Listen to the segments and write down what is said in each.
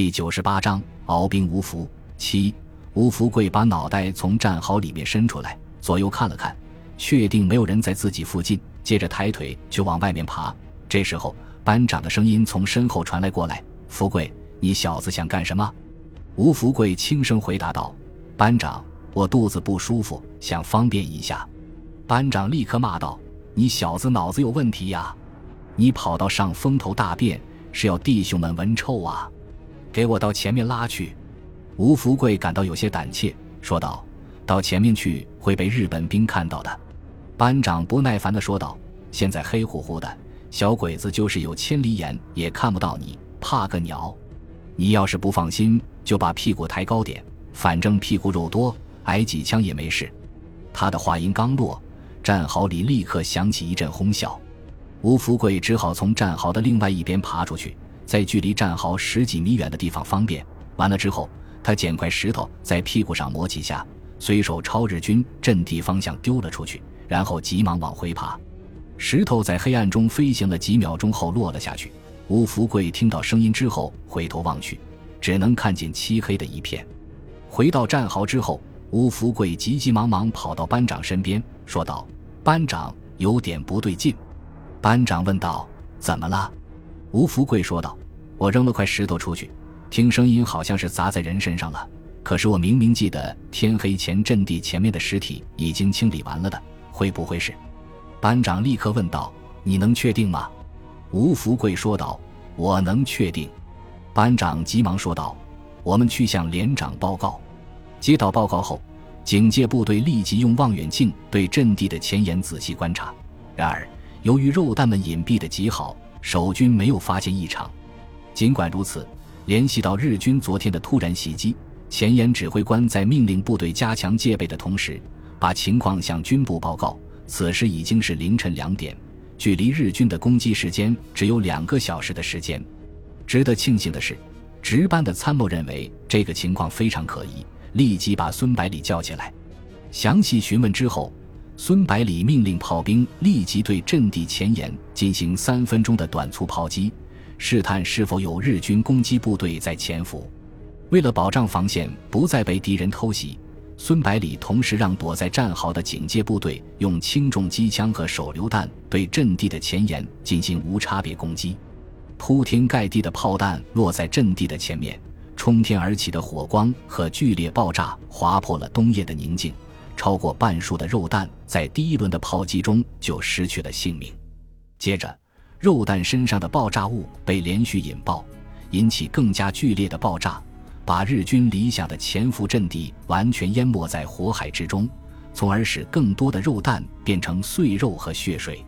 第九十八章敖兵无福。七，吴福贵把脑袋从战壕里面伸出来，左右看了看，确定没有人在自己附近，接着抬腿就往外面爬。这时候，班长的声音从身后传来过来：“福贵，你小子想干什么？”吴福贵轻声回答道：“班长，我肚子不舒服，想方便一下。”班长立刻骂道：“你小子脑子有问题呀！你跑到上风头大便，是要弟兄们闻臭啊？”给我到前面拉去！吴福贵感到有些胆怯，说道：“到前面去会被日本兵看到的。”班长不耐烦地说道：“现在黑乎乎的，小鬼子就是有千里眼也看不到你，怕个鸟！你要是不放心，就把屁股抬高点，反正屁股肉多，挨几枪也没事。”他的话音刚落，战壕里立刻响起一阵哄笑。吴福贵只好从战壕的另外一边爬出去。在距离战壕十几米远的地方方便。完了之后，他捡块石头在屁股上磨几下，随手朝日军阵地方向丢了出去，然后急忙往回爬。石头在黑暗中飞行了几秒钟后落了下去。吴福贵听到声音之后回头望去，只能看见漆黑的一片。回到战壕之后，吴福贵急急忙忙跑到班长身边，说道：“班长，有点不对劲。”班长问道：“怎么了？”吴福贵说道：“我扔了块石头出去，听声音好像是砸在人身上了。可是我明明记得天黑前阵地前面的尸体已经清理完了的，会不会是？”班长立刻问道：“你能确定吗？”吴福贵说道：“我能确定。”班长急忙说道：“我们去向连长报告。”接到报告后，警戒部队立即用望远镜对阵地的前沿仔细观察。然而，由于肉弹们隐蔽的极好。守军没有发现异常，尽管如此，联系到日军昨天的突然袭击，前沿指挥官在命令部队加强戒备的同时，把情况向军部报告。此时已经是凌晨两点，距离日军的攻击时间只有两个小时的时间。值得庆幸的是，值班的参谋认为这个情况非常可疑，立即把孙百里叫起来，详细询问之后。孙百里命令炮兵立即对阵地前沿进行三分钟的短促炮击，试探是否有日军攻击部队在潜伏。为了保障防线不再被敌人偷袭，孙百里同时让躲在战壕的警戒部队用轻重机枪和手榴弹对阵地的前沿进行无差别攻击。铺天盖地的炮弹落在阵地的前面，冲天而起的火光和剧烈爆炸划破了冬夜的宁静。超过半数的肉弹在第一轮的炮击中就失去了性命。接着，肉弹身上的爆炸物被连续引爆，引起更加剧烈的爆炸，把日军理想的潜伏阵地完全淹没在火海之中，从而使更多的肉弹变成碎肉和血水。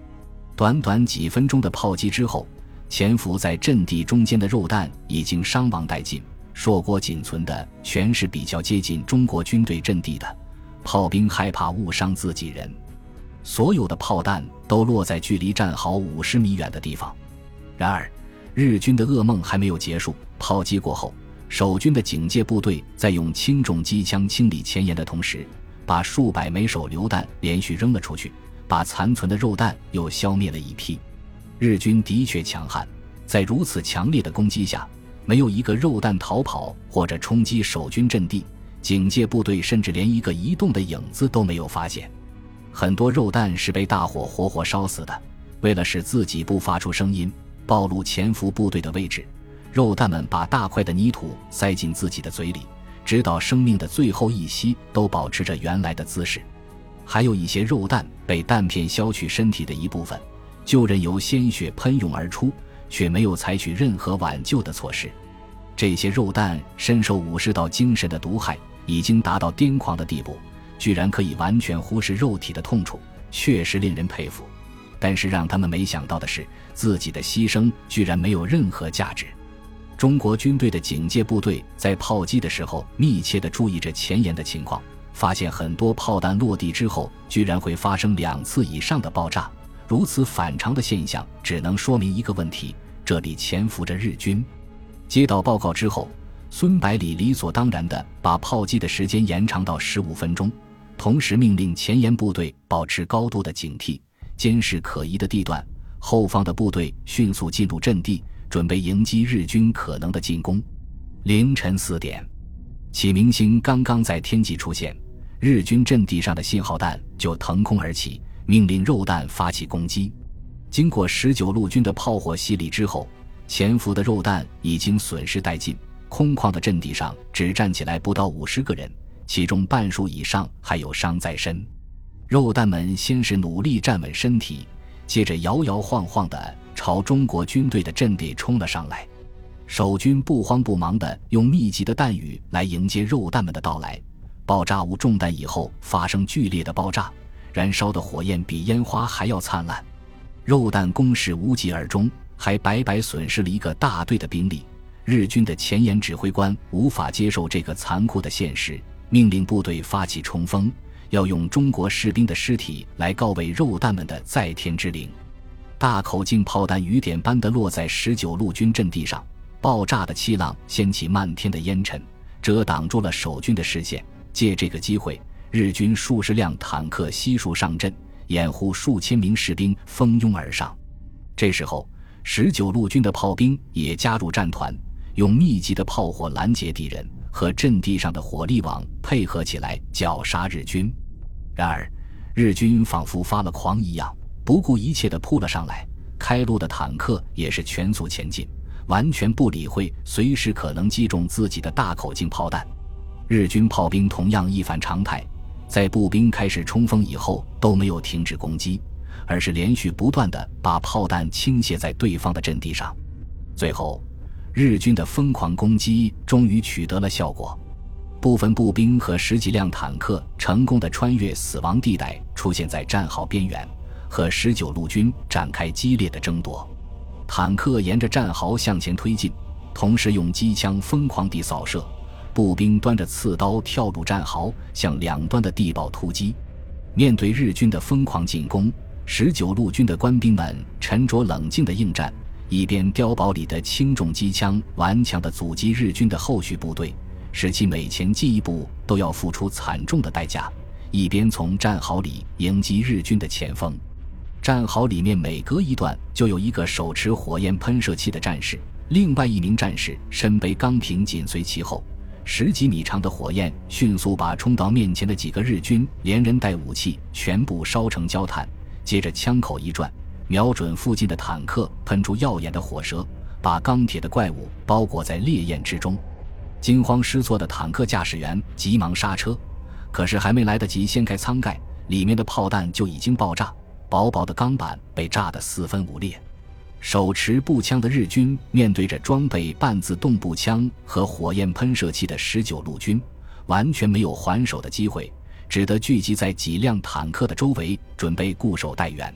短短几分钟的炮击之后，潜伏在阵地中间的肉弹已经伤亡殆尽，硕果仅存的全是比较接近中国军队阵地的。炮兵害怕误伤自己人，所有的炮弹都落在距离战壕五十米远的地方。然而，日军的噩梦还没有结束。炮击过后，守军的警戒部队在用轻重机枪清理前沿的同时，把数百枚手榴弹连续扔了出去，把残存的肉弹又消灭了一批。日军的确强悍，在如此强烈的攻击下，没有一个肉弹逃跑或者冲击守军阵地。警戒部队甚至连一个移动的影子都没有发现，很多肉蛋是被大火活活烧死的。为了使自己不发出声音，暴露潜伏部队的位置，肉蛋们把大块的泥土塞进自己的嘴里，直到生命的最后一息都保持着原来的姿势。还有一些肉蛋被弹片削去身体的一部分，就任由鲜血喷涌而出，却没有采取任何挽救的措施。这些肉蛋深受武士道精神的毒害。已经达到癫狂的地步，居然可以完全忽视肉体的痛楚，确实令人佩服。但是让他们没想到的是，自己的牺牲居然没有任何价值。中国军队的警戒部队在炮击的时候，密切地注意着前沿的情况，发现很多炮弹落地之后，居然会发生两次以上的爆炸。如此反常的现象，只能说明一个问题：这里潜伏着日军。接到报告之后。孙百里理所当然地把炮击的时间延长到十五分钟，同时命令前沿部队保持高度的警惕，监视可疑的地段。后方的部队迅速进入阵地，准备迎击日军可能的进攻。凌晨四点，启明星刚刚在天际出现，日军阵地上的信号弹就腾空而起，命令肉弹发起攻击。经过十九路军的炮火洗礼之后，潜伏的肉弹已经损失殆尽，空旷的阵地上只站起来不到五十个人，其中半数以上还有伤在身。肉弹们先是努力站稳身体，接着摇摇晃晃地朝中国军队的阵地冲了上来。守军不慌不忙地用密集的弹雨来迎接肉弹们的到来。爆炸物中弹以后发生剧烈的爆炸，燃烧的火焰比烟花还要灿烂。肉弹攻势无疾而终，还白白损失了一个大队的兵力。日军的前沿指挥官无法接受这个残酷的现实，命令部队发起冲锋，要用中国士兵的尸体来告慰肉弹们的在天之灵。大口径炮弹雨点般的落在十九路军阵地上，爆炸的气浪掀起漫天的烟尘，遮挡住了守军的视线。借这个机会，日军数十辆坦克悉数上阵。掩护数千名士兵蜂拥而上，这时候十九路军的炮兵也加入战团，用密集的炮火拦截敌人和阵地上的火力网配合起来绞杀日军。然而，日军仿佛发了狂一样，不顾一切地扑了上来。开路的坦克也是全速前进，完全不理会随时可能击中自己的大口径炮弹。日军炮兵同样一反常态。在步兵开始冲锋以后，都没有停止攻击，而是连续不断的把炮弹倾泻在对方的阵地上。最后，日军的疯狂攻击终于取得了效果，部分步兵和十几辆坦克成功的穿越死亡地带，出现在战壕边缘，和十九路军展开激烈的争夺。坦克沿着战壕向前推进，同时用机枪疯狂地扫射。步兵端着刺刀跳入战壕，向两端的地堡突击。面对日军的疯狂进攻，十九路军的官兵们沉着冷静地应战，一边碉堡里的轻重机枪顽强地阻击日军的后续部队，使其每前进一步都要付出惨重的代价；一边从战壕里迎击日军的前锋。战壕里面每隔一段就有一个手持火焰喷射器的战士，另外一名战士身背钢瓶紧随其后。十几米长的火焰迅速把冲到面前的几个日军连人带武器全部烧成焦炭，接着枪口一转，瞄准附近的坦克，喷出耀眼的火舌，把钢铁的怪物包裹在烈焰之中。惊慌失措的坦克驾驶员急忙刹车，可是还没来得及掀开舱盖，里面的炮弹就已经爆炸，薄薄的钢板被炸得四分五裂。手持步枪的日军面对着装备半自动步枪和火焰喷射器的十九路军，完全没有还手的机会，只得聚集在几辆坦克的周围，准备固守待援。